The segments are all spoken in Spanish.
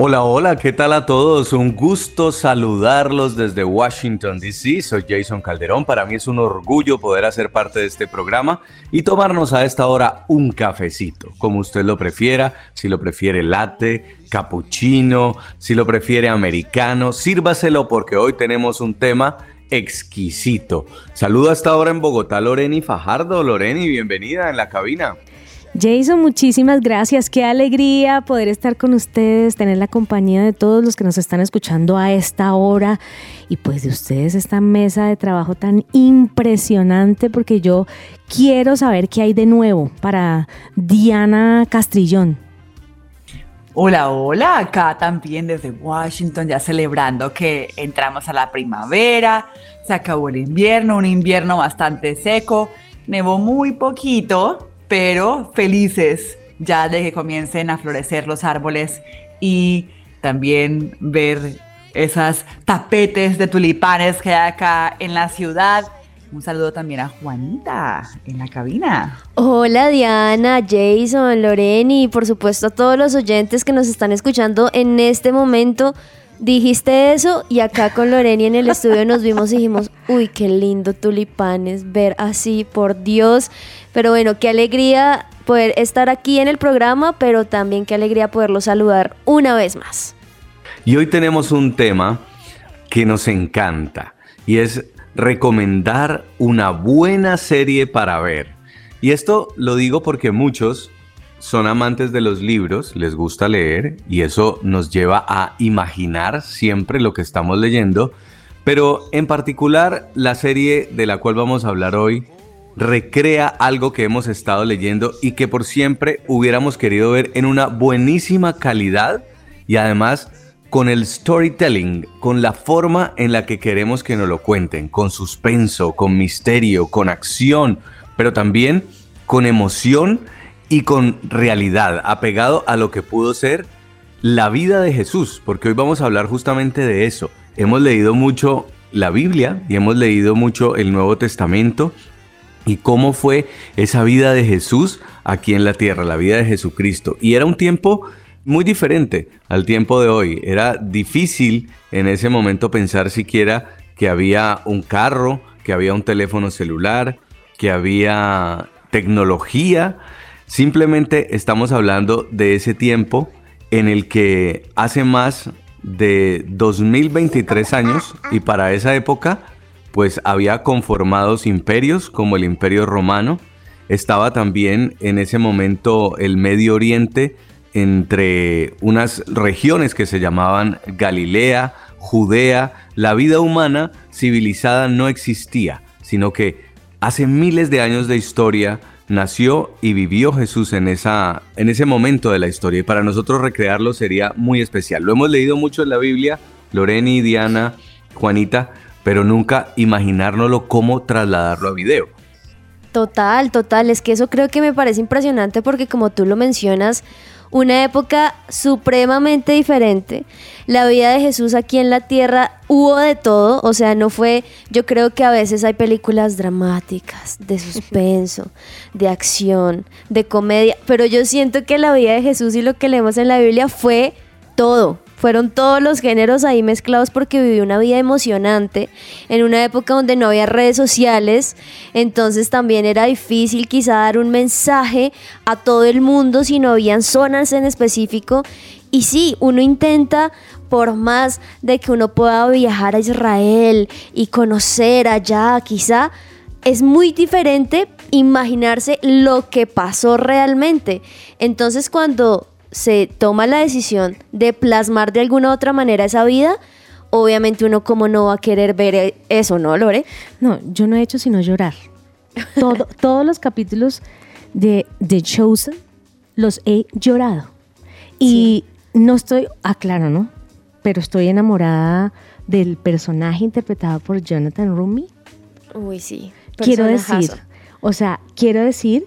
Hola, hola, ¿qué tal a todos? Un gusto saludarlos desde Washington, D.C. Soy Jason Calderón. Para mí es un orgullo poder hacer parte de este programa y tomarnos a esta hora un cafecito, como usted lo prefiera, si lo prefiere latte, cappuccino, si lo prefiere americano, sírvaselo porque hoy tenemos un tema exquisito. Saludo hasta ahora en Bogotá, Loreni Fajardo. Loreni, bienvenida en la cabina. Jason, muchísimas gracias. Qué alegría poder estar con ustedes, tener la compañía de todos los que nos están escuchando a esta hora y pues de ustedes esta mesa de trabajo tan impresionante porque yo quiero saber qué hay de nuevo para Diana Castrillón. Hola, hola, acá también desde Washington, ya celebrando que entramos a la primavera, se acabó el invierno, un invierno bastante seco, nevó muy poquito, pero felices ya de que comiencen a florecer los árboles y también ver esas tapetes de tulipanes que hay acá en la ciudad un saludo también a Juanita en la cabina. Hola Diana, Jason, Loreni y por supuesto a todos los oyentes que nos están escuchando en este momento. Dijiste eso y acá con Loreni en el estudio nos vimos y dijimos, uy, qué lindo tulipanes, ver así, por Dios. Pero bueno, qué alegría poder estar aquí en el programa, pero también qué alegría poderlo saludar una vez más. Y hoy tenemos un tema que nos encanta y es recomendar una buena serie para ver. Y esto lo digo porque muchos son amantes de los libros, les gusta leer y eso nos lleva a imaginar siempre lo que estamos leyendo, pero en particular la serie de la cual vamos a hablar hoy recrea algo que hemos estado leyendo y que por siempre hubiéramos querido ver en una buenísima calidad y además con el storytelling, con la forma en la que queremos que nos lo cuenten, con suspenso, con misterio, con acción, pero también con emoción y con realidad, apegado a lo que pudo ser la vida de Jesús, porque hoy vamos a hablar justamente de eso. Hemos leído mucho la Biblia y hemos leído mucho el Nuevo Testamento y cómo fue esa vida de Jesús aquí en la tierra, la vida de Jesucristo. Y era un tiempo muy diferente al tiempo de hoy. Era difícil en ese momento pensar siquiera que había un carro, que había un teléfono celular, que había tecnología. Simplemente estamos hablando de ese tiempo en el que hace más de 2023 años y para esa época pues había conformados imperios como el imperio romano. Estaba también en ese momento el Medio Oriente entre unas regiones que se llamaban Galilea, Judea, la vida humana civilizada no existía, sino que hace miles de años de historia nació y vivió Jesús en, esa, en ese momento de la historia y para nosotros recrearlo sería muy especial. Lo hemos leído mucho en la Biblia, Loreni, Diana, Juanita, pero nunca imaginárnoslo cómo trasladarlo a video. Total, total, es que eso creo que me parece impresionante porque como tú lo mencionas, una época supremamente diferente. La vida de Jesús aquí en la tierra hubo de todo, o sea, no fue, yo creo que a veces hay películas dramáticas, de suspenso, de acción, de comedia, pero yo siento que la vida de Jesús y lo que leemos en la Biblia fue todo, fueron todos los géneros ahí mezclados porque vivió una vida emocionante en una época donde no había redes sociales, entonces también era difícil quizá dar un mensaje a todo el mundo si no habían zonas en específico. Y sí, uno intenta, por más de que uno pueda viajar a Israel y conocer allá, quizá, es muy diferente imaginarse lo que pasó realmente. Entonces cuando se toma la decisión de plasmar de alguna u otra manera esa vida, obviamente uno como no va a querer ver eso, ¿no, Lore? No, yo no he hecho sino llorar. todos los capítulos de The Chosen los he llorado. Y no estoy, ah, claro, ¿no? Pero estoy enamorada del personaje interpretado por Jonathan Rumi. Uy, sí. Quiero decir, o sea, quiero decir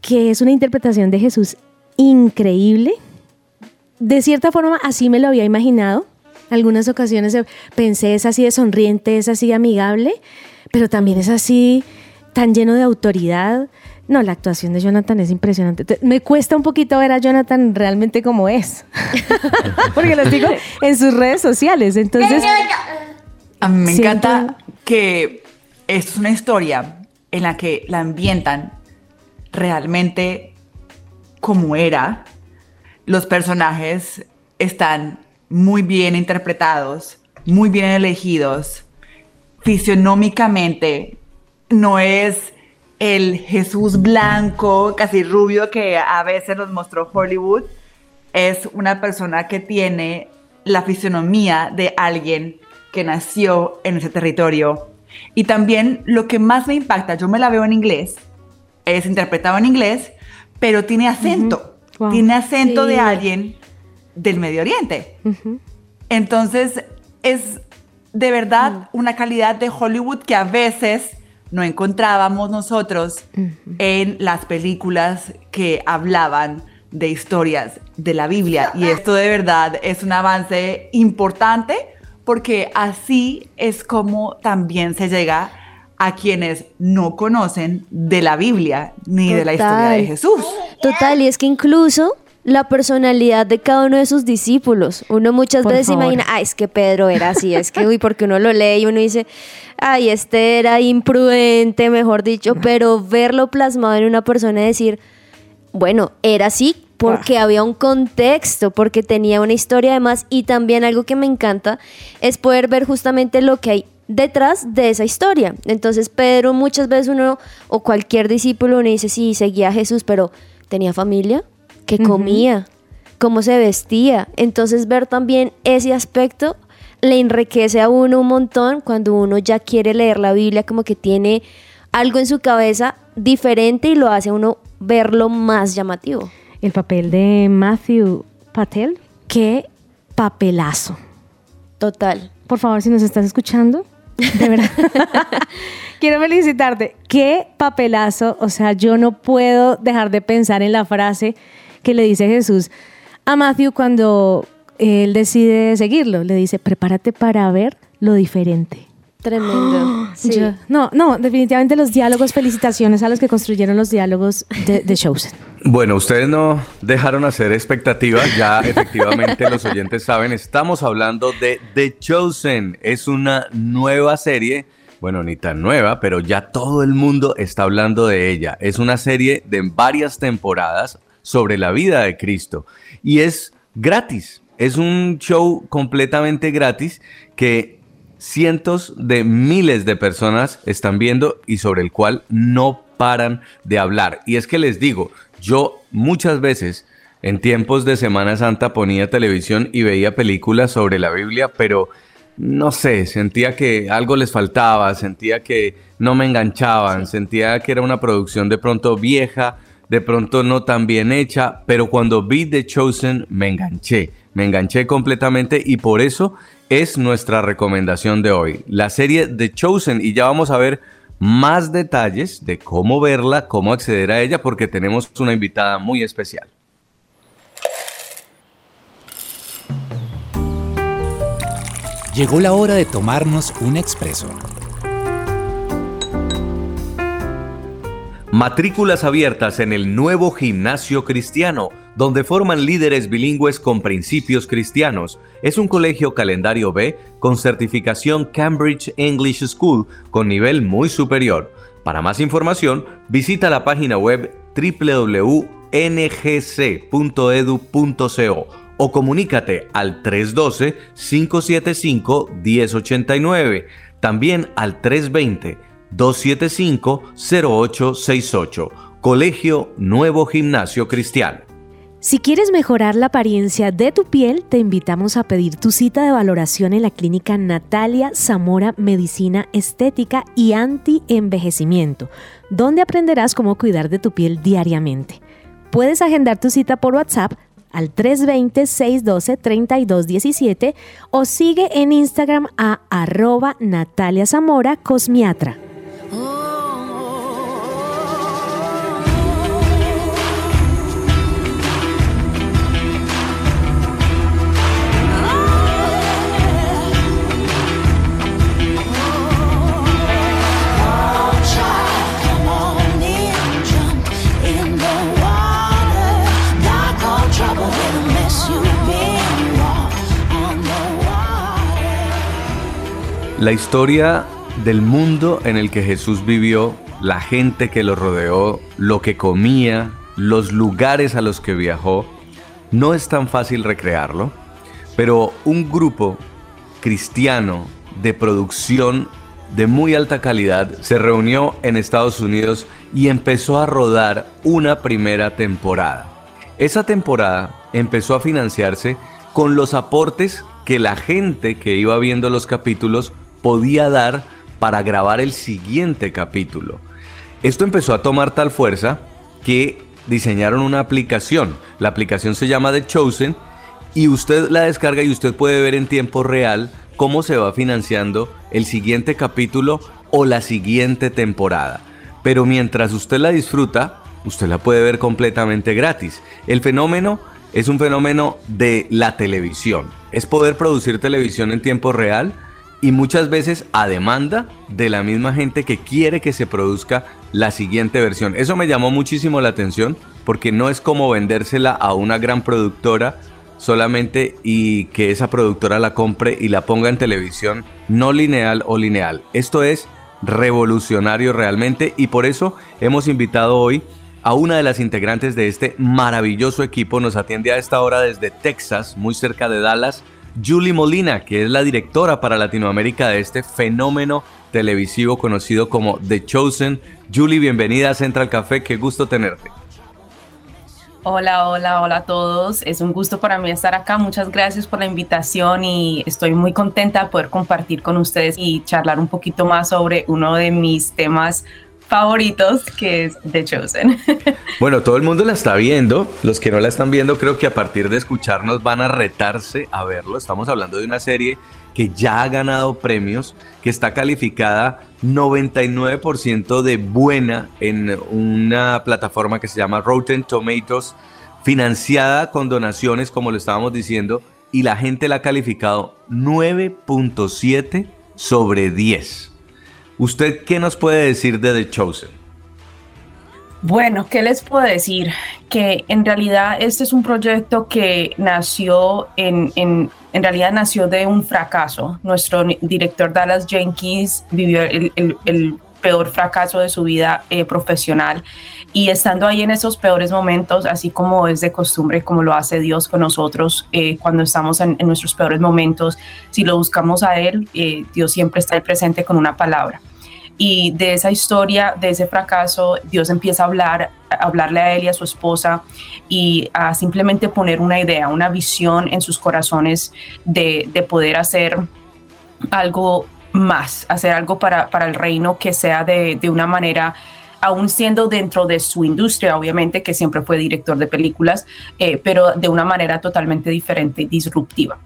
que es una interpretación de Jesús increíble. De cierta forma, así me lo había imaginado. Algunas ocasiones eh, pensé, es así de sonriente, es así de amigable, pero también es así tan lleno de autoridad. No, la actuación de Jonathan es impresionante. Te- Me cuesta un poquito ver a Jonathan realmente como es, porque lo digo en sus redes sociales. Entonces, A mí me Siento- encanta que es una historia en la que la ambientan realmente como era. Los personajes están muy bien interpretados, muy bien elegidos. Fisionómicamente no es el Jesús blanco, casi rubio que a veces nos mostró Hollywood. Es una persona que tiene la fisionomía de alguien que nació en ese territorio. Y también lo que más me impacta, yo me la veo en inglés, es interpretado en inglés, pero tiene acento. Wow. Tiene acento Sí. de alguien del Medio Oriente. Entonces, es de verdad una calidad de Hollywood que a veces no encontrábamos nosotros en las películas que hablaban de historias de la Biblia. Y esto de verdad es un avance importante porque así es como también se llega a quienes no conocen de la Biblia ni de la historia de. Jesús. Total, y es que incluso la personalidad de cada uno de sus discípulos, uno muchas Por veces favor. imagina, ah, es que Pedro era así, es que, uy, porque uno lo lee y uno dice, ay, este era imprudente, mejor dicho, pero verlo plasmado en una persona y decir, bueno, era así porque había un contexto, porque tenía una historia además y también algo que me encanta es poder ver justamente lo que hay detrás de esa historia. Entonces Pedro muchas veces uno o cualquier discípulo uno dice, sí, seguía a Jesús, pero tenía familia, que comía, cómo se vestía. Entonces ver también ese aspecto le enriquece a uno un montón cuando uno ya quiere leer la Biblia, como que tiene algo en su cabeza diferente y lo hace a uno verlo más llamativo. el papel de Matthew Patel, qué papelazo. Total. Por favor, si nos estás escuchando, de verdad. Quiero felicitarte. Qué papelazo. O sea, yo no puedo dejar de pensar en la frase que le dice Jesús a Matthew cuando él decide seguirlo. Le dice, prepárate para ver lo diferente. Tremendo. Sí. Yo- no, no, definitivamente los diálogos, felicitaciones a los que construyeron los diálogos de, de Chosen. Bueno, ustedes no dejaron hacer expectativas, ya efectivamente los oyentes saben, estamos hablando de The Chosen, es una nueva serie, bueno, ni tan nueva, pero ya todo el mundo está hablando de ella, es una serie de varias temporadas sobre la vida de Cristo y es gratis, es un show completamente gratis que cientos de miles de personas están viendo y sobre el cual no paran de hablar. Y es que les digo, yo muchas veces en tiempos de Semana Santa ponía televisión y veía películas sobre la Biblia, pero no sé, sentía que algo les faltaba, sentía que no me enganchaban, sentía que era una producción de pronto vieja, de pronto no tan bien hecha, pero cuando vi The Chosen me enganché, me enganché completamente y por eso es nuestra recomendación de hoy, la serie The Chosen y ya vamos a ver más detalles de cómo verla, cómo acceder a ella, porque tenemos una invitada muy especial. Llegó la hora de tomarnos un expreso. Matrículas abiertas en el nuevo gimnasio cristiano, donde forman líderes bilingües con principios cristianos. Es un colegio calendario B con certificación Cambridge English School con nivel muy superior. Para más información, visita la página web www.ngc.edu.co o comunícate al 312-575-1089, también al 320-275-0868. Colegio Nuevo Gimnasio Cristiano. Si quieres mejorar la apariencia de tu piel, te invitamos a pedir tu cita de valoración en la clínica Natalia Zamora Medicina Estética y Anti-Envejecimiento, donde aprenderás cómo cuidar de tu piel diariamente. Puedes agendar tu cita por WhatsApp al 320-612-3217 o sigue en Instagram a arroba Natalia Zamora Cosmiatra. La historia del mundo en el que Jesús vivió, la gente que lo rodeó, lo que comía, los lugares a los que viajó, no es tan fácil recrearlo, pero un grupo cristiano de producción de muy alta calidad se reunió en Estados Unidos y empezó a rodar una primera temporada. Esa temporada empezó a financiarse con los aportes que la gente que iba viendo los capítulos podía dar para grabar el siguiente capítulo. Esto empezó a tomar tal fuerza que diseñaron una aplicación. La aplicación se llama The Chosen y usted la descarga y usted puede ver en tiempo real cómo se va financiando el siguiente capítulo o la siguiente temporada. Pero mientras usted la disfruta, usted la puede ver completamente gratis. El fenómeno es un fenómeno de la televisión. Es poder producir televisión en tiempo real y muchas veces a demanda de la misma gente que quiere que se produzca la siguiente versión. Eso me llamó muchísimo la atención porque no es como vendérsela a una gran productora solamente y que esa productora la compre y la ponga en televisión no lineal o lineal. Esto es revolucionario realmente y por eso hemos invitado hoy a una de las integrantes de este maravilloso equipo. Nos atiende a esta hora desde Texas, muy cerca de Dallas, Julie Molina, que es la directora para Latinoamérica de este fenómeno televisivo conocido como The Chosen. Julie, bienvenida a Central Café, qué gusto tenerte. Hola, hola, hola a todos. Es un gusto para mí estar acá. Muchas gracias por la invitación y estoy muy contenta de poder compartir con ustedes y charlar un poquito más sobre uno de mis temas favoritos, que es The Chosen. Bueno, todo el mundo la está viendo. Los que no la están viendo, creo que a partir de escucharnos van a retarse a verlo. Estamos hablando de una serie que ya ha ganado premios, que está calificada 99% de buena en una plataforma que se llama Rotten Tomatoes, financiada con donaciones, como lo estábamos diciendo, y la gente la ha calificado 9.7 sobre 10. ¿Usted qué nos puede decir de The Chosen? Bueno, ¿qué les puedo decir? Que en realidad este es un proyecto que nació en, en, en realidad nació de un fracaso. Nuestro director Dallas Jenkins vivió el, el- el peor fracaso de su vida eh, profesional y estando ahí en esos peores momentos, así como es de costumbre, como lo hace Dios con nosotros eh, cuando estamos en, nuestros peores momentos, si lo buscamos a Él, eh, Dios siempre está ahí presente con una palabra. Y de esa historia, de ese fracaso, Dios empieza a hablar, a hablarle a él y a su esposa y a simplemente poner una idea, una visión en sus corazones de, de poder hacer algo más, hacer algo para, para el reino que sea de, de una manera aún siendo dentro de su industria, obviamente, que siempre fue director de películas, eh, pero de una manera totalmente diferente disruptiva.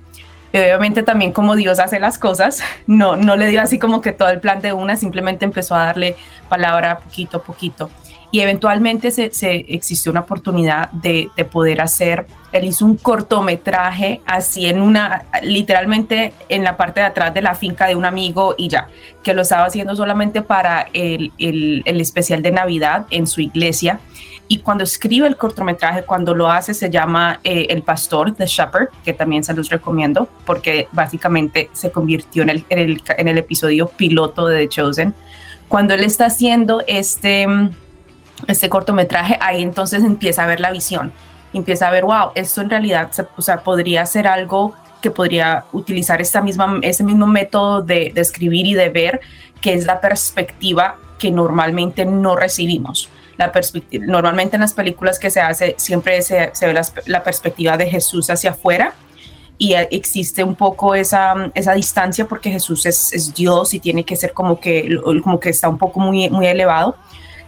Obviamente también como Dios hace las cosas, no, no le dio así como que todo el plan de una, simplemente empezó a darle palabra poquito a poquito. Y eventualmente se, se existió una oportunidad de, de poder hacer, él hizo un cortometraje así en una, literalmente en la parte de atrás de la finca de un amigo y ya, que lo estaba haciendo solamente para el, el, el especial de Navidad en su iglesia y cuando escribe el cortometraje, cuando lo hace, se llama eh, El Pastor, The Shepherd, que también se los recomiendo, porque básicamente se convirtió en el, en el, en el episodio piloto de The Chosen. Cuando él está haciendo este, mm, este cortometraje, ahí entonces empieza a ver la visión, empieza a ver, wow, esto en realidad o sea, podría ser algo que podría utilizar esta misma, ese mismo método de, de escribir y de ver, que es la perspectiva que normalmente no recibimos la perspectiva. Normalmente en las películas que se hace siempre se, se ve la, la, perspectiva de Jesús hacia afuera y existe un poco esa, esa distancia porque Jesús es, es, Dios y tiene que ser como que, como que está un poco muy, muy elevado.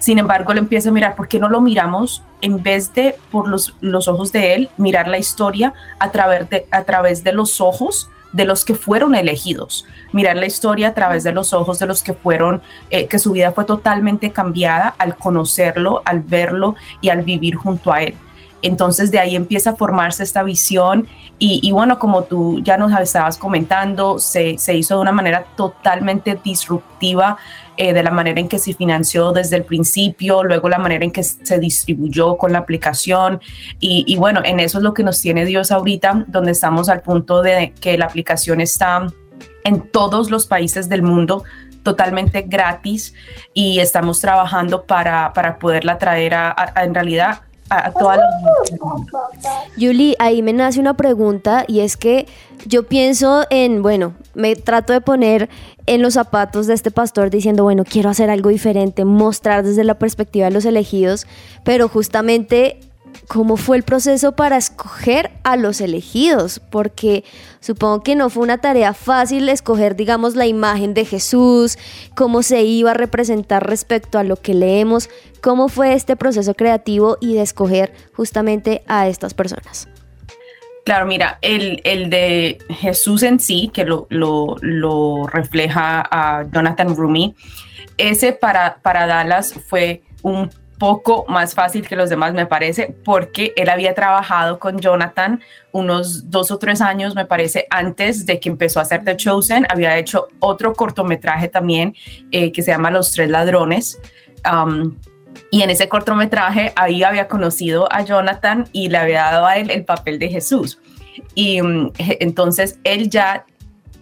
Sin embargo, él empieza a mirar, ¿por qué no lo miramos en vez de por los, los ojos de él, mirar la historia a través, de, a través de los ojos de los que fueron elegidos, mirar la historia a través de los ojos de los que fueron, eh, que su vida fue totalmente cambiada al conocerlo, al verlo y al vivir junto a él. Entonces de ahí empieza a formarse esta visión y, bueno, como tú ya nos estabas comentando, se, se hizo de una manera totalmente disruptiva eh, de la manera en que se financió desde el principio, luego la manera en que se distribuyó con la aplicación. Y, bueno, en eso es lo que nos tiene Dios ahorita, donde estamos al punto de que la aplicación está en todos los países del mundo totalmente gratis y estamos trabajando para, para poderla traer a- en realidad a. Yuli, ahí me nace una pregunta y es que yo pienso en, bueno, me trato de poner en los zapatos de este pastor diciendo, bueno, quiero hacer algo diferente, mostrar desde la perspectiva de los elegidos, pero justamente cómo fue el proceso para escoger a los elegidos, porque supongo que no fue una tarea fácil escoger, digamos, la imagen de Jesús, cómo se iba a representar respecto a lo que leemos, cómo fue este proceso creativo y de escoger justamente a estas personas. Claro, mira, el, el de Jesús en sí, que lo, lo, lo refleja a Jonathan Rumi, ese para, para Dallas fue un poco más fácil que los demás, me parece, porque él había trabajado con Jonathan unos dos o tres años, me parece, antes de que empezó a hacer The Chosen. Había hecho otro cortometraje también eh, que se llama Los Tres Ladrones. Um, y en ese cortometraje ahí había conocido a Jonathan y le había dado a él el papel de Jesús. Y mm, entonces él ya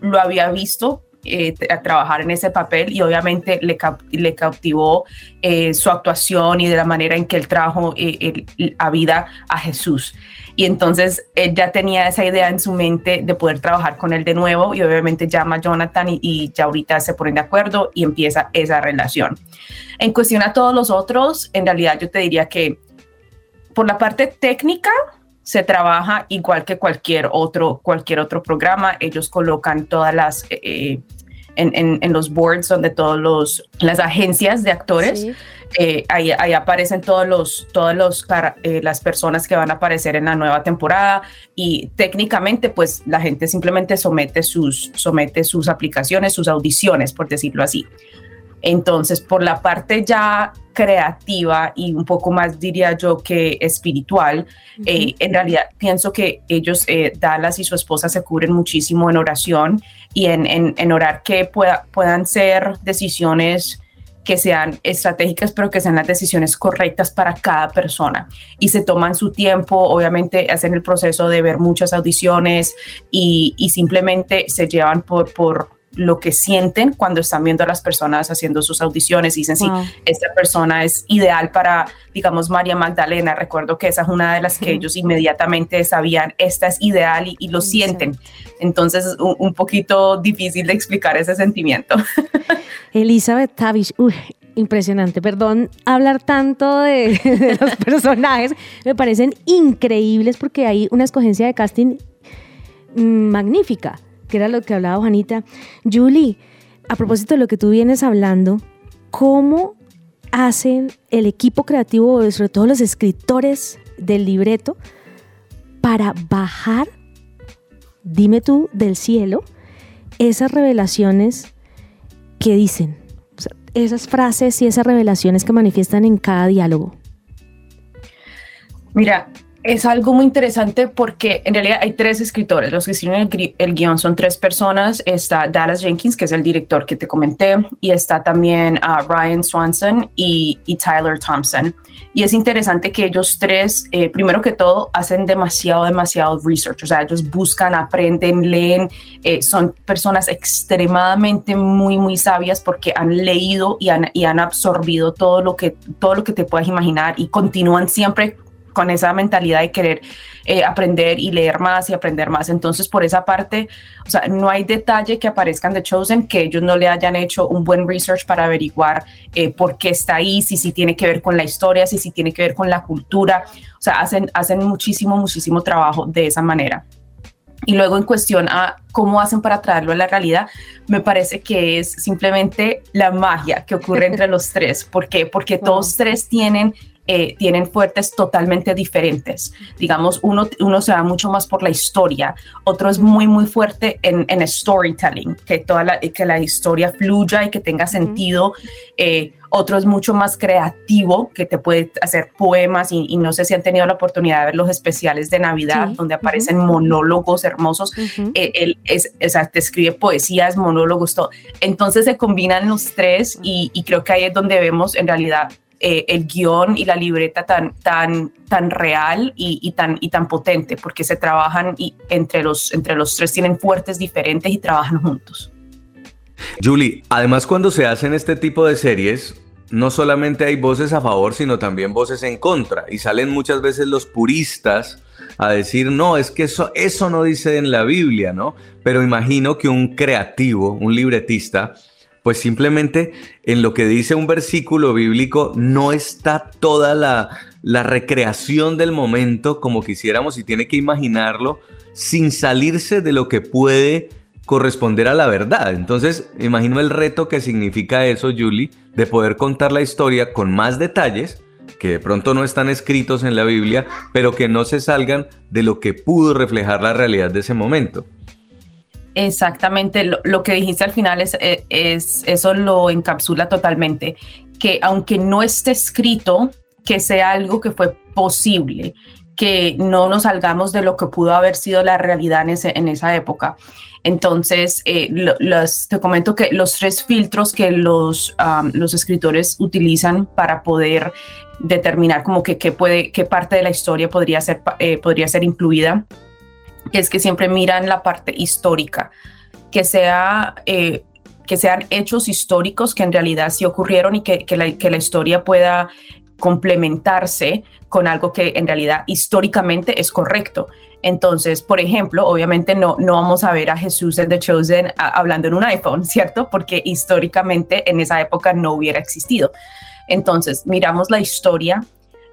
lo había visto eh, tra- trabajar en ese papel y obviamente le, le cautivó eh, su actuación y de la manera en que él trajo eh, a vida a Jesús. Y entonces él ya tenía esa idea en su mente de poder trabajar con él de nuevo y obviamente llama a Jonathan y, y ya ahorita se ponen de acuerdo y empieza esa relación. En cuestión a todos los otros, en realidad yo te diría que por la parte técnica se trabaja igual que cualquier otro, cualquier otro programa. Ellos colocan todas las... eh, en, en- en los boards donde todos los las agencias de actores Sí. eh, ahí, ahí aparecen todos los todos los eh, las personas que van a aparecer en la nueva temporada y técnicamente pues la gente simplemente somete sus somete sus aplicaciones sus audiciones por decirlo así entonces, por la parte ya creativa y un poco más, diría yo, que espiritual, eh, en realidad pienso que ellos, eh, Dallas y su esposa, se cubren muchísimo en oración y en, en- en orar que pueda- puedan ser decisiones que sean estratégicas, pero que sean las decisiones correctas para cada persona. Y se toman su tiempo, obviamente hacen el proceso de ver muchas audiciones y, y simplemente se llevan por, por lo que sienten cuando están viendo a las personas haciendo sus audiciones y dicen, Wow. sí, esta persona es ideal para, digamos, María Magdalena. Recuerdo que esa es una de las que ellos inmediatamente sabían, esta es ideal y, y lo sienten. Entonces es un, un poquito difícil de explicar ese sentimiento. Elizabeth Tavish, uy, impresionante. Perdón hablar tanto de, de los personajes, me parecen increíbles porque hay una escogencia de casting mm, magnífica, que era lo que hablaba Juanita. Julie, a propósito de lo que tú vienes hablando, ¿cómo hacen el equipo creativo, sobre todo los escritores del libreto, para bajar, dime tú, del cielo, esas revelaciones que dicen? Esas frases y esas revelaciones que manifiestan en cada diálogo. Mira, es algo muy interesante porque en realidad hay tres escritores. Los que escriben el, el guion son tres personas. Está Dallas Jenkins, que es el director que te comenté, y está también ah, Ryan Swanson y, y Tyler Thompson. Y es interesante que ellos tres, eh, primero que todo, hacen demasiado, demasiado research. O sea, ellos buscan, aprenden, leen. eh, son personas extremadamente muy, muy sabias porque han leído y han, y han absorbido todo lo, que, todo lo que te puedas imaginar y continúan siempre con esa mentalidad de querer eh, aprender y leer más y aprender más. Entonces, por esa parte, o sea, no hay detalle que aparezcan de Chosen que ellos no le hayan hecho un buen research para averiguar eh, por qué está ahí, si sí tiene que ver con la historia, si sí tiene que ver con la cultura. O sea, hacen, hacen muchísimo, muchísimo trabajo de esa manera. Y luego en cuestión a cómo hacen para traerlo a la realidad, me parece que es simplemente la magia que ocurre entre los tres. ¿Por qué? Porque todos tres tienen eh, tienen fuertes totalmente diferentes. Digamos, uno, uno se va mucho más por la historia, otro es muy, muy fuerte en, en storytelling, que, toda la, que la historia fluya y que tenga sentido. Eh, otro es mucho más creativo, que te puede hacer poemas y, no sé si han tenido la oportunidad de ver los especiales de Navidad, donde aparecen monólogos hermosos. Eh, él es, o sea, te escribe poesías, monólogos, todo. Entonces se combinan los tres y, y creo que ahí es donde vemos en realidad eh, el guion y la libreta tan, tan, tan real y, tan, y tan potente, porque se trabajan y entre los, entre los tres tienen fuertes diferentes y trabajan juntos. Julie, además cuando se hacen este tipo de series, no solamente hay voces a favor, sino también voces en contra. Y salen muchas veces los puristas a decir, no, es que eso, eso no dice en la Biblia, ¿no? Pero imagino que un creativo, un libretista, pues simplemente en lo que dice un versículo bíblico no está toda la, recreación del momento como quisiéramos y tiene que imaginarlo sin salirse de lo que puede corresponder a la verdad. Entonces, imagino el reto que significa eso, Julie, de poder contar la historia con más detalles que de pronto no están escritos en la Biblia, pero que no se salgan de lo que pudo reflejar la realidad de ese momento. Exactamente, lo, que dijiste al final es, eh, es, eso lo encapsula totalmente, que aunque no esté escrito, que sea algo que fue posible, que no nos salgamos de lo que pudo haber sido la realidad en, esa época. Entonces, eh, los, te comento que los tres filtros que los, escritores utilizan para poder determinar como que qué parte de la historia podría ser, eh, podría ser incluida es que siempre miran la parte histórica, que, sea, eh, que sean hechos históricos que en realidad sí ocurrieron y que, que, la, que la historia pueda complementarse con algo que en realidad históricamente es correcto. Entonces, por ejemplo, obviamente no, no vamos a ver a Jesús el The Chosen hablando en un iPhone, ¿cierto? Porque históricamente en esa época no hubiera existido. Entonces, miramos la historia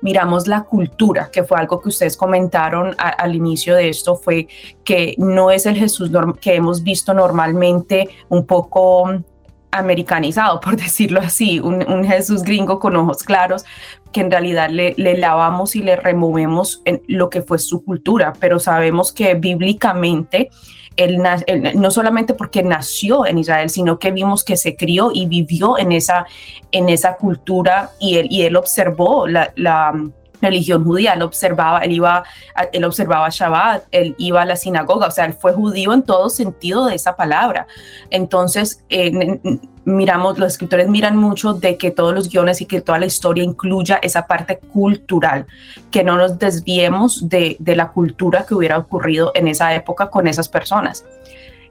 miramos la cultura, que fue algo que ustedes comentaron al inicio de esto, fue que no es el Jesús que hemos visto normalmente un poco americanizado, por decirlo así, un, Jesús gringo con ojos claros, que en realidad le, le, lavamos y le removemos en lo que fue su cultura, pero sabemos que bíblicamente él, no solamente porque nació en Israel, sino que vimos que se crió y vivió en esa, en esa cultura y él, y él observó la, religión judía, él observaba, él iba, él observaba Shabbat, él iba a la sinagoga, o sea, él fue judío en todo sentido de esa palabra. Entonces, eh, miramos, los escritores miran mucho de que todos los guiones y que toda la historia incluya esa parte cultural, que no nos desviemos de, de la cultura que hubiera ocurrido en esa época con esas personas.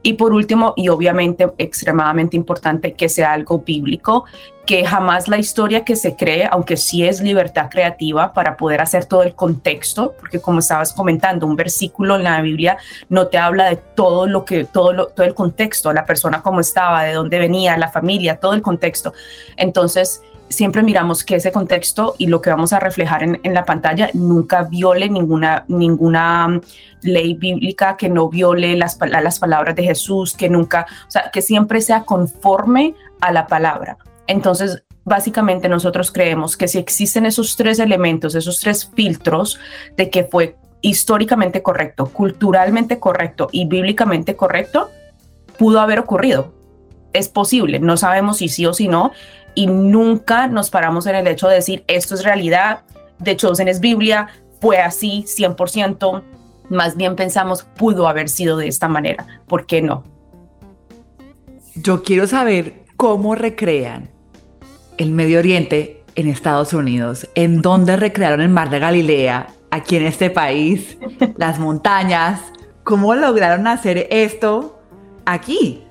Y por último, y obviamente extremadamente importante, que sea algo bíblico, que jamás la historia que se cree, aunque sí es libertad creativa para poder hacer todo el contexto, porque como estabas comentando, un versículo en la Biblia no te habla de todo lo que, todo, lo, todo el contexto, la persona cómo estaba, de dónde venía, la familia, todo el contexto. Entonces, siempre miramos que ese contexto y lo que vamos a reflejar en, la pantalla nunca viole ninguna, ninguna mm, ley bíblica, que no viole las, las palabras de Jesús, que nunca, o sea, que siempre sea conforme a la palabra. Entonces, básicamente nosotros creemos que si existen esos tres elementos, esos tres filtros de que fue históricamente correcto, culturalmente correcto y bíblicamente correcto, pudo haber ocurrido. Es posible, no sabemos si sí o si no, y nunca nos paramos en el hecho de decir esto es realidad, de Chosen es Biblia, fue así 100%, más bien pensamos pudo haber sido de esta manera, ¿por qué no? Yo quiero saber cómo recrean el Medio Oriente en Estados Unidos, en dónde recrearon el Mar de Galilea, aquí en este país, las montañas, cómo lograron hacer esto aquí.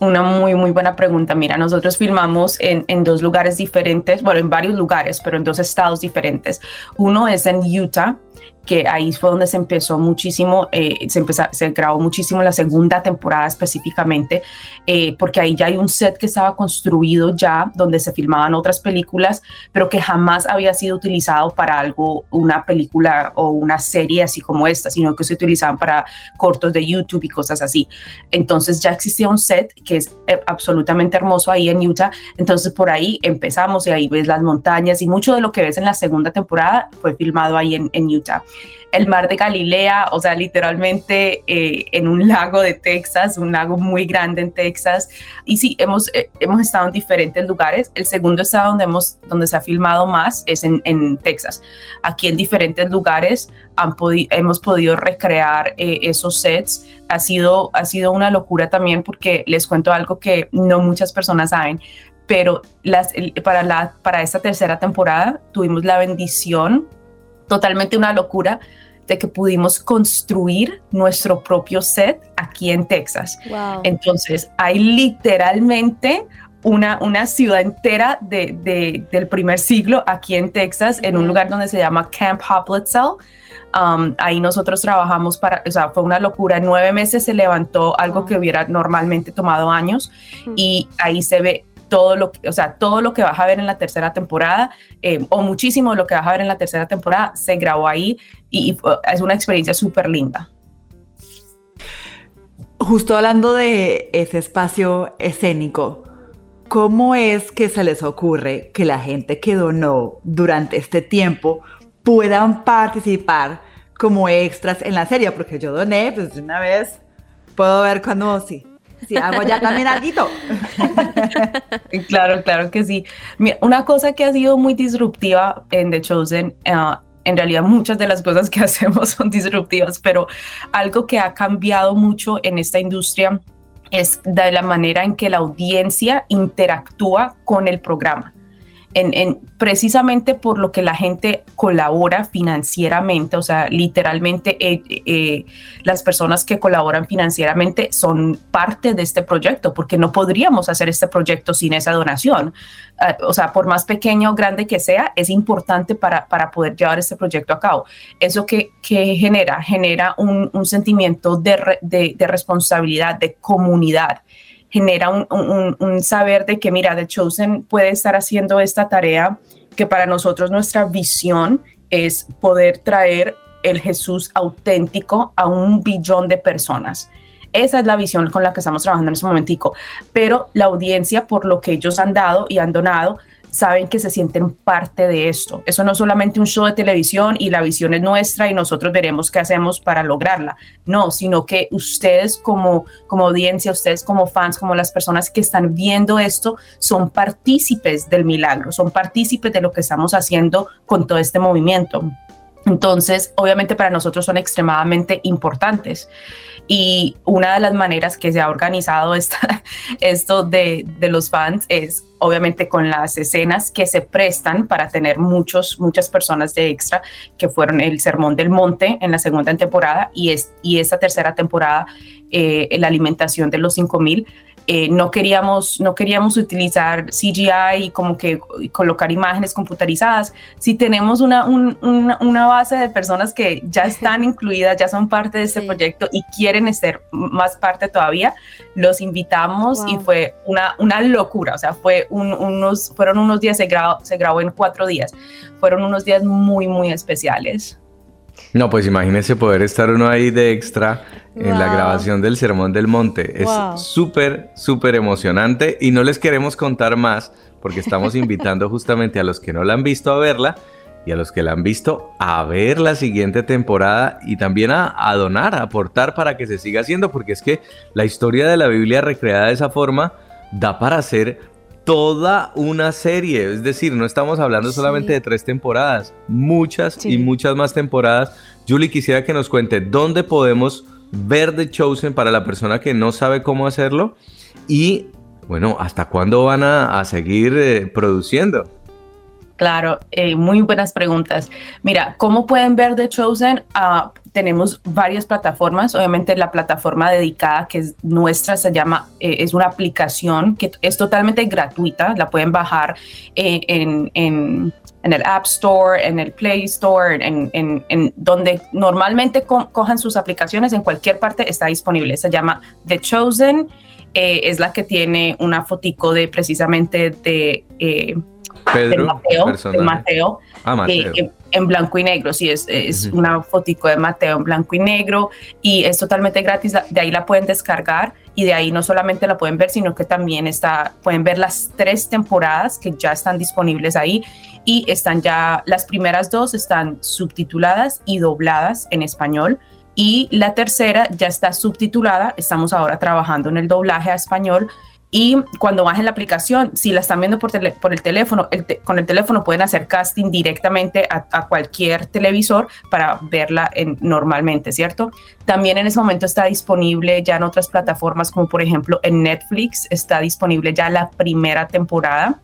Una muy, muy buena pregunta. Mira, nosotros filmamos en, en, dos lugares diferentes, bueno, en varios lugares, pero en dos estados diferentes. Uno es en Utah que ahí fue donde se empezó muchísimo, eh, se, empezó, se grabó muchísimo la segunda temporada específicamente, eh, porque ahí ya hay un set que estaba construido ya, donde se filmaban otras películas, pero que jamás había sido utilizado para algo, una película o una serie así como esta, sino que se utilizaban para cortos de YouTube y cosas así. Entonces ya existía un set que es eh, absolutamente hermoso ahí en Utah, entonces por ahí empezamos y ahí ves las montañas y mucho de lo que ves en la segunda temporada fue filmado ahí en, en Utah el mar de Galilea, o sea, literalmente eh, en un lago de Texas, un lago muy grande en Texas. Y sí, hemos, eh, hemos estado en diferentes lugares. El segundo estado donde, hemos, donde se ha filmado más es en, en Texas. Aquí en diferentes lugares han hemos podido recrear eh, esos sets. Ha sido, ha sido una locura también porque les cuento algo que no muchas personas saben pero para, la, para esta tercera temporada tuvimos la bendición, totalmente una locura, de que pudimos construir nuestro propio set aquí en Texas. Entonces, hay literalmente una, una ciudad entera de, del primer siglo aquí en Texas, en un lugar donde se llama Camp Hoplitzel. Um, ahí nosotros trabajamos para, o sea, fue una locura. En nueve meses se levantó algo que hubiera normalmente tomado años y ahí se ve todo lo o sea, todo lo que vas a ver en la tercera temporada, eh, o muchísimo de lo que vas a ver en la tercera temporada, se grabó ahí y, es una experiencia súper linda. Justo hablando de ese espacio escénico, ¿cómo es que se les ocurre que la gente que donó durante este tiempo puedan participar como extras en la serie? Porque yo doné, pues de una vez puedo ver cuando sí si hago ya también claro, claro que sí. una cosa que ha sido muy disruptiva en The Chosen, uh, en realidad muchas de las cosas que hacemos son disruptivas, pero algo que ha cambiado mucho en esta industria es de la manera en que la audiencia interactúa con el programa en, precisamente por lo que la gente colabora financieramente, o sea, literalmente eh, eh, las personas que colaboran financieramente son parte de este proyecto, porque no podríamos hacer este proyecto sin esa donación. Ah, o sea, por más pequeño o grande que sea, es importante para, para poder llevar este proyecto a cabo. ¿Eso que, que genera? Genera un, un sentimiento de, de responsabilidad, de comunidad genera un, saber de que, mira, The Chosen puede estar haciendo esta tarea, que para nosotros nuestra visión es poder traer el Jesús auténtico a un billón de personas. Esa es la visión con la que estamos trabajando en este momentico. Pero la audiencia, por lo que ellos han dado y han donado, saben que se sienten parte de esto. Eso no es solamente un show de televisión y la visión es nuestra y nosotros veremos qué hacemos para lograrla. No, sino que ustedes como, como audiencia, ustedes como fans, como las personas que están viendo esto, son partícipes del milagro, son partícipes de lo que estamos haciendo con todo este movimiento. Entonces, obviamente para nosotros son extremadamente importantes. Y una de las maneras que se ha organizado esto de, los fans es obviamente con las escenas que se prestan para tener muchos, muchas personas de extra, que fueron el Sermón del Monte en la segunda temporada y, es, y esta tercera temporada, eh, la alimentación de los 5000 eh, no, queríamos, no queríamos utilizar CGI y como que colocar imágenes computarizadas. Si tenemos una, una, base de personas que ya están incluidas, ya son parte de este proyecto y quieren ser más parte todavía, los invitamos y fue una, una locura. O sea, fue unos, fueron unos días, se grabó, se grabó en cuatro días. Fueron unos días muy, muy especiales. No, pues imagínese poder estar uno ahí de extra en la grabación del Sermón del Monte. Es súper, súper emocionante y no les queremos contar más porque estamos invitando justamente a los que no la han visto a verla y a los que la han visto a ver la siguiente temporada y también a, a, donar, a aportar para que se siga haciendo, porque es que la historia de la Biblia recreada de esa forma da para hacer toda una serie. Es decir, no estamos hablando solamente de tres temporadas, muchas y muchas más temporadas. Julie, quisiera que nos cuente dónde podemos ver The Chosen para la persona que no sabe cómo hacerlo y, bueno, hasta cuándo van a, seguir eh, produciendo. Claro, eh, muy buenas preguntas. Mira, ¿cómo pueden ver The Chosen? Ah, tenemos varias plataformas. Obviamente la plataforma dedicada que es nuestra se llama, eh, es una aplicación que es totalmente gratuita. La pueden bajar eh, en, en, el App Store, en el Play Store, en, en donde normalmente co cojan sus aplicaciones, en cualquier parte está disponible. Se llama The Chosen. es la que tiene una fotico de precisamente de Pedro, Mateo, de Mateo, ah, Mateo. Eh, en blanco y negro, sí, es, es uh -huh. una fotico de Mateo en blanco y negro y es totalmente gratis, de ahí la pueden descargar y de ahí no solamente la pueden ver, sino que también está, pueden ver las tres temporadas que ya están disponibles ahí y están ya, las primeras dos están subtituladas y dobladas en español y la tercera ya está subtitulada, estamos ahora trabajando en el doblaje a español y cuando bajen la aplicación, si la están viendo por, el teléfono, el te, con el teléfono pueden hacer casting directamente a, a cualquier televisor para verla en, normalmente, ¿cierto? También en ese momento está disponible ya en otras plataformas, como por ejemplo en Netflix, está disponible ya la primera temporada.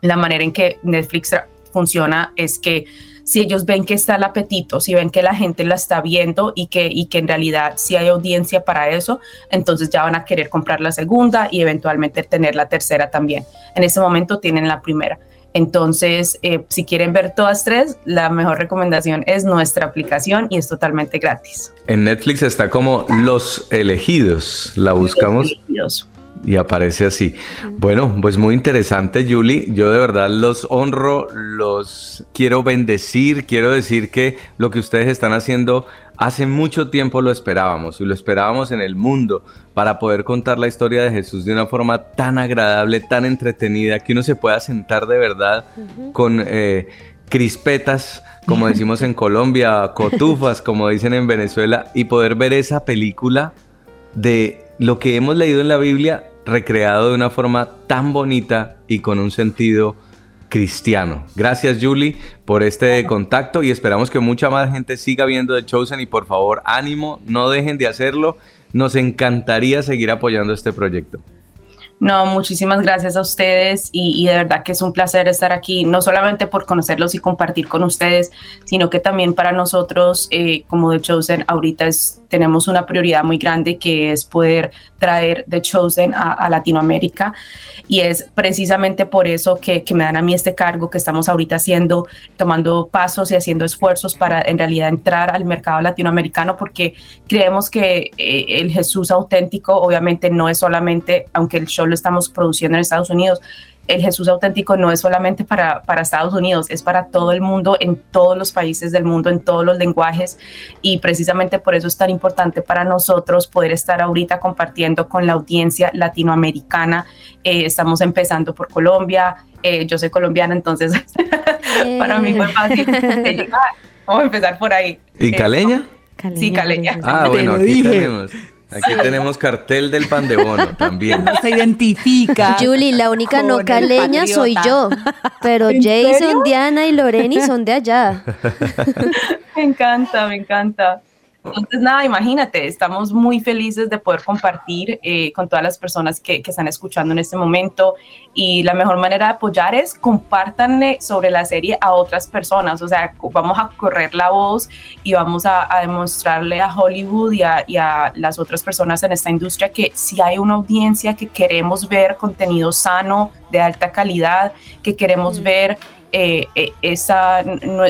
La manera en que Netflix funciona es que si ellos ven que está el apetito, si ven que la gente la está viendo y que, y que en realidad si hay audiencia para eso, entonces ya van a querer comprar la segunda y eventualmente tener la tercera también. En ese momento tienen la primera. Entonces, eh, si quieren ver todas tres, la mejor recomendación es nuestra aplicación y es totalmente gratis. En Netflix está como Los Elegidos. La buscamos. Los elegidos y aparece así. Bueno, pues muy interesante, Julie. Yo de verdad los honro, los quiero bendecir, quiero decir que lo que ustedes están haciendo hace mucho tiempo lo esperábamos y lo esperábamos en el mundo para poder contar la historia de Jesús de una forma tan agradable, tan entretenida, que uno se pueda sentar de verdad uh -huh. con eh, crispetas, como decimos en Colombia, cotufas, como dicen en Venezuela, y poder ver esa película de lo que hemos leído en la Biblia recreado de una forma tan bonita y con un sentido cristiano. Gracias Julie por este contacto y esperamos que mucha más gente siga viendo The Chosen y por favor ánimo, no dejen de hacerlo. Nos encantaría seguir apoyando este proyecto. No, muchísimas gracias a ustedes y, y, de verdad que es un placer estar aquí, no solamente por conocerlos y compartir con ustedes, sino que también para nosotros, eh, como The Chosen, ahorita es, tenemos una prioridad muy grande que es poder traer The Chosen a, a Latinoamérica y es precisamente por eso que, que, me dan a mí este cargo que estamos ahorita haciendo, tomando pasos y haciendo esfuerzos para en realidad entrar al mercado latinoamericano porque creemos que eh, el Jesús auténtico obviamente no es solamente, aunque el show lo estamos produciendo en Estados Unidos, el Jesús auténtico no es solamente para, para Estados Unidos, es para todo el mundo, en todos los países del mundo, en todos los lenguajes y precisamente por eso es tan importante para nosotros poder estar ahorita compartiendo con la audiencia latinoamericana. Eh, estamos empezando por Colombia, eh, yo soy colombiana, entonces para mí fue fácil llegar. Vamos a empezar por ahí. ¿Y caleña? Eh, sí, caleña. Ah, bueno, aquí tenemos. Aquí sí. tenemos cartel del pan de bono también. No se identifica. Julie, la única no caleña soy yo. Pero Jason, serio? Diana y Loreni son de allá. me encanta, me encanta. Entonces, nada, imagínate, estamos muy felices de poder compartir eh, con todas las personas que, que, están escuchando en este momento y la mejor manera de apoyar es compártanle sobre la serie a otras personas, o sea, vamos a correr la voz y vamos a, a demostrarle a Hollywood y a, y a, las otras personas en esta industria que si hay una audiencia que queremos ver contenido sano, de alta calidad, que queremos mm. ver eh, esa,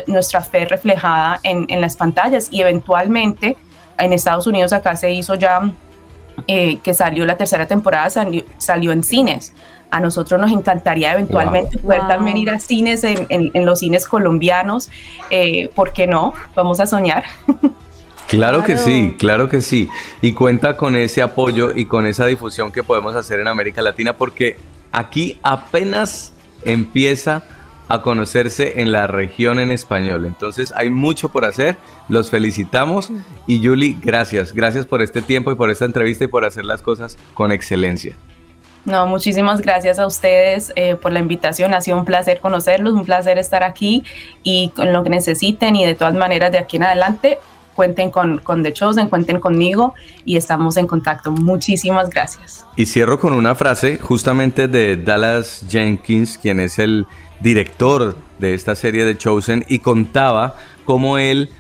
nuestra fe reflejada en, en, las pantallas y eventualmente en Estados Unidos acá se hizo ya eh, que salió la tercera temporada, salió, salió, en cines. A nosotros nos encantaría eventualmente wow. poder wow. también ir a cines en, en, en los cines colombianos. Eh, ¿Por qué no? Vamos a soñar. Claro, claro, que sí, claro que sí. Y cuenta con ese apoyo y con esa difusión que podemos hacer en América Latina porque aquí apenas empieza a conocerse en la región en español. Entonces hay mucho por hacer, los felicitamos y Julie, gracias, gracias por este tiempo y por esta entrevista y por hacer las cosas con excelencia. No, muchísimas gracias a ustedes eh, por la invitación, ha sido un placer conocerlos, un placer estar aquí y con lo que necesiten y de todas maneras de aquí en adelante cuenten con, con The Chosen, cuenten conmigo y estamos en contacto. Muchísimas gracias. Y cierro con una frase justamente de Dallas Jenkins, quien es el director de esta serie de Chosen y contaba cómo él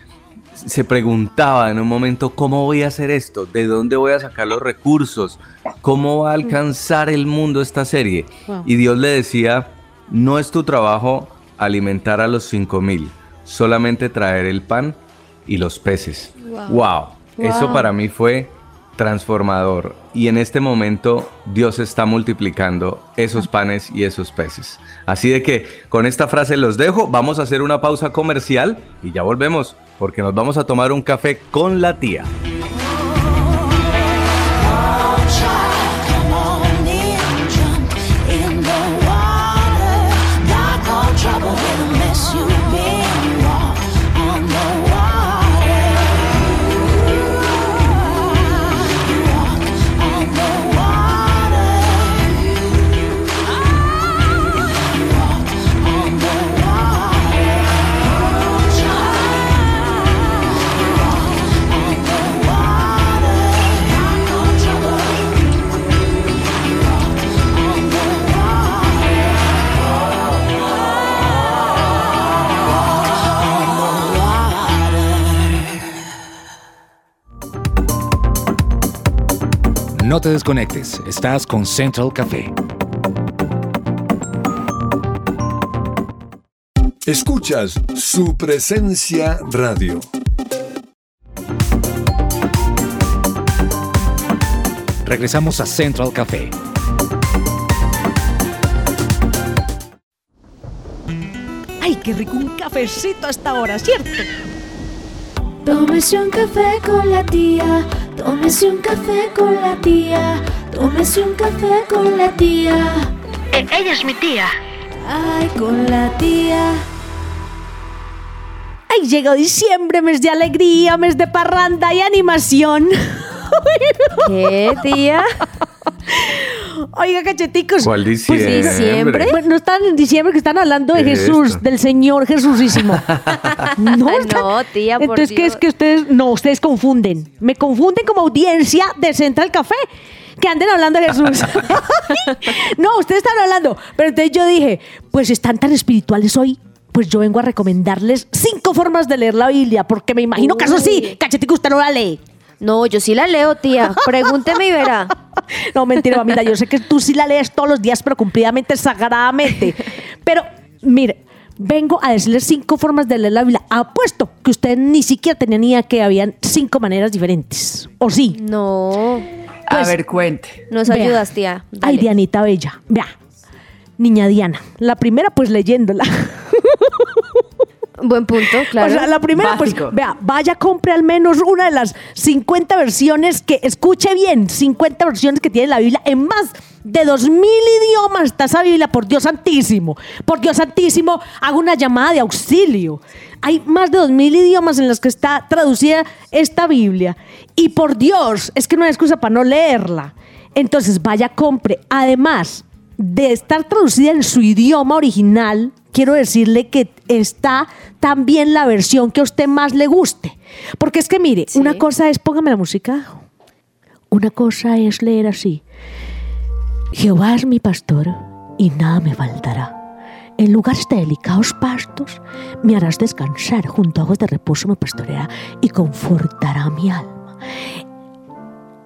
se preguntaba en un momento, ¿cómo voy a hacer esto? ¿De dónde voy a sacar los recursos? ¿Cómo va a alcanzar el mundo esta serie? Wow. Y Dios le decía, no es tu trabajo alimentar a los cinco mil, solamente traer el pan y los peces. Wow. Eso Wow. para mí fue transformador. Y en este momento Dios está multiplicando esos panes y esos peces. Así de que con esta frase los dejo. Vamos a hacer una pausa comercial y ya volvemos porque nos vamos a tomar un café con la tía. No te desconectes, estás con Central Café. Escuchas su presencia radio. Regresamos a Central Café. ¡Ay, qué rico un cafecito a esta hora, ¿cierto? Tómese un café con la tía, tómese un café con la tía, tómese un café con la tía. ella es mi tía. Ay, con la tía. ¡Ay, llegó diciembre, mes de alegría, mes de parranda y animación! ¿Qué, tía? Oiga, cacheticos. ¿Cuál Pues diciembre? diciembre. Bueno, no están en diciembre, que están hablando de ¿Qué es Jesús, esto? del Señor Jesucísimo. No, están- no, tía, por Entonces, ¿qué es Dios. que ustedes, no, ustedes confunden. Me confunden como audiencia de Central Café. Que anden hablando de Jesús. no, ustedes están hablando. Pero entonces yo dije, pues están tan espirituales hoy. Pues yo vengo a recomendarles cinco formas de leer la Biblia, porque me imagino que eso sí, Uy. cachetico, usted no la lee. No, yo sí la leo, tía. Pregúnteme y verá. No, mentira, mamita. Yo sé que tú sí la lees todos los días, pero cumplidamente, sagradamente. Pero, mire, vengo a decirles cinco formas de leer la Biblia. Apuesto que usted ni siquiera tenía ni idea que habían cinco maneras diferentes. ¿O sí? No. A Pues- ver, cuente. Nos Vea. ayudas, tía. Ay. Dianita Bella. Vea. Niña Diana. La primera, pues leyéndola. Buen punto, claro. O sea, la primera, pues, vea, vaya, compre al menos una de las 50 versiones que, escuche bien, 50 versiones que tiene la Biblia en más de 2000 idiomas está esa Biblia, por Dios santísimo. Por Dios santísimo, hago una llamada de auxilio. Hay más de 2000 idiomas en los que está traducida esta Biblia. Y por Dios, es que no hay excusa para no leerla. Entonces, vaya, compre. Además de estar traducida en su idioma original, quiero decirle que está también la versión que a usted más le guste. Porque es que mire, Sí. una cosa es, póngame la música, una cosa es leer así. Jehová es mi pastor y nada me faltará. En lugares de delicados pastos me harás descansar, junto a aguas de reposo me pastoreará y confortará mi alma.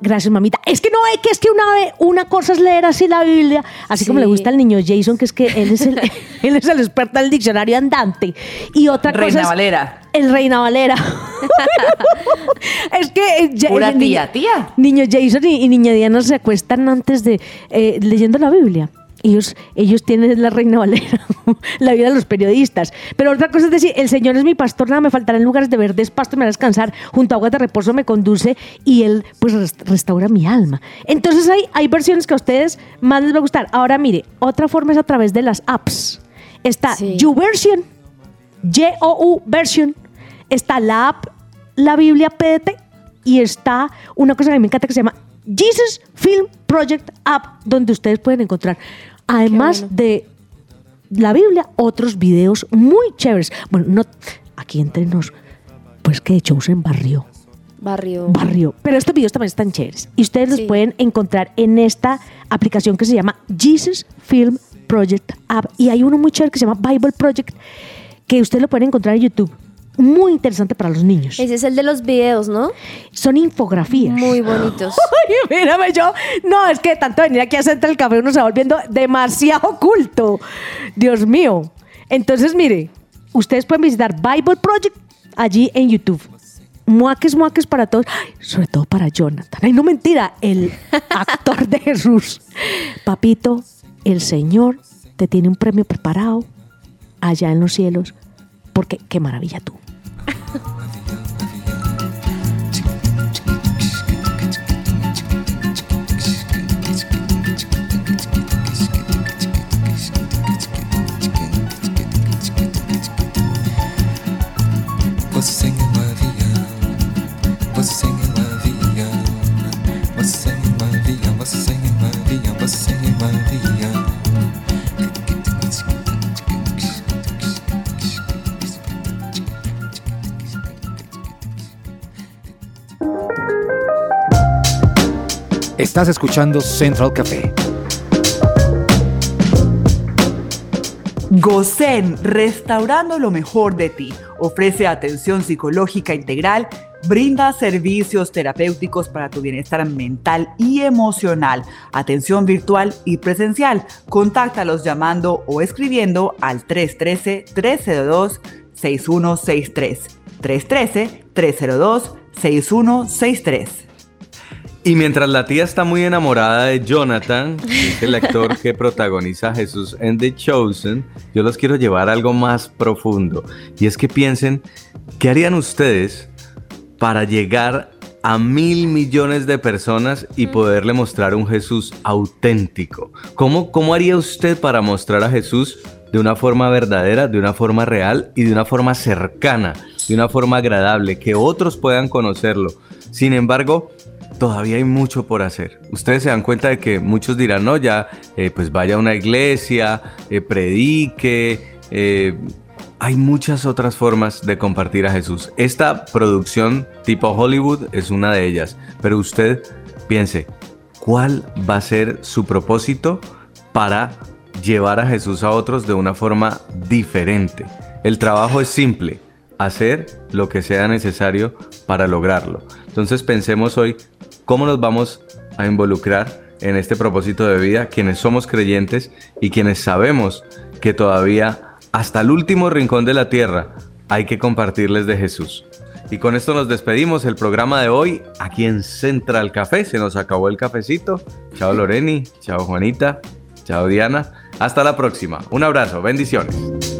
Gracias, mamita. Es que no hay que es que una, una cosa es leer así la Biblia, así como le gusta al niño Jason, que es que él es el, él es el experto del diccionario andante. Y otra cosa Reina es Valera. el Reina Valera. es que eh, Pura el tía, tía. Niño Jason y, y niña Diana se acuestan antes de eh, leyendo la Biblia. Ellos, ellos tienen la Reina Valera, la vida de los periodistas. Pero otra cosa es decir, el Señor es mi pastor, nada me faltará en lugares de verdes pasto, me hará descansar, junto a aguas de reposo me conduce y Él pues res- restaura mi alma. Entonces hay, hay versiones que a ustedes más les va a gustar. Ahora mire, otra forma es a través de las apps. Está Sí. YouVersion, Y-O-U version, está la app La Biblia PDT y está una cosa que a mí me encanta que se llama Jesus Film Project App, donde ustedes pueden encontrar, además bueno. de la Biblia, otros videos muy chéveres. Bueno, no, aquí entre nos, pues que Chosen barrió Barrio. barrio. Pero estos videos también están chéveres. Y ustedes los pueden encontrar en esta aplicación que se llama Jesus Film Project app y hay uno muy chévere que se llama Bible Project que usted lo puede encontrar en YouTube. Muy interesante para los niños. Ese es el de los videos, ¿no? Son infografías. Muy bonitos. Ay, mírame yo. No, es que tanto venir aquí a Central Café uno se va volviendo demasiado culto. Dios mío. Entonces, mire, ustedes pueden visitar Bible Project allí en YouTube. Muaques, muaques para todos. Ay, sobre todo para Jonathan. Ay, no mentira. El actor de Jesús. Papito, el Señor te tiene un premio preparado allá en los cielos. Porque qué maravilla tú. Estás escuchando Central Café. Gozen, restaurando lo mejor de ti. Ofrece atención psicológica integral, brinda servicios terapéuticos para tu bienestar mental y emocional, atención virtual y presencial. Contáctalos llamando o escribiendo al 313-302-6163. 313-302-6163. Y mientras la tía está muy enamorada de Jonathan, que es el actor que protagoniza a Jesús en The Chosen, yo los quiero llevar a algo más profundo. Y es que piensen, ¿qué harían ustedes para llegar a mil millones de personas y poderle mostrar un Jesús auténtico? ¿Cómo, ¿Cómo haría usted para mostrar a Jesús de una forma verdadera, de una forma real y de una forma cercana, de una forma agradable, que otros puedan conocerlo? Sin embargo, todavía hay mucho por hacer. Ustedes se dan cuenta de que muchos dirán, no, ya, eh, pues vaya a una iglesia, eh, predique. eh, hay muchas otras formas de compartir a Jesús. Esta producción tipo Hollywood es una de ellas. Pero usted piense, ¿cuál va a ser su propósito para llevar a Jesús a otros de una forma diferente? El trabajo es simple, hacer lo que sea necesario para lograrlo. Entonces pensemos hoy cómo nos vamos a involucrar en este propósito de vida, quienes somos creyentes y quienes sabemos que todavía hasta el último rincón de la tierra hay que compartirles de Jesús. Y con esto nos despedimos el programa de hoy aquí en Central Café. Se nos acabó el cafecito. Chao Loreni, chao Juanita, chao Diana. Hasta la próxima. Un abrazo, bendiciones.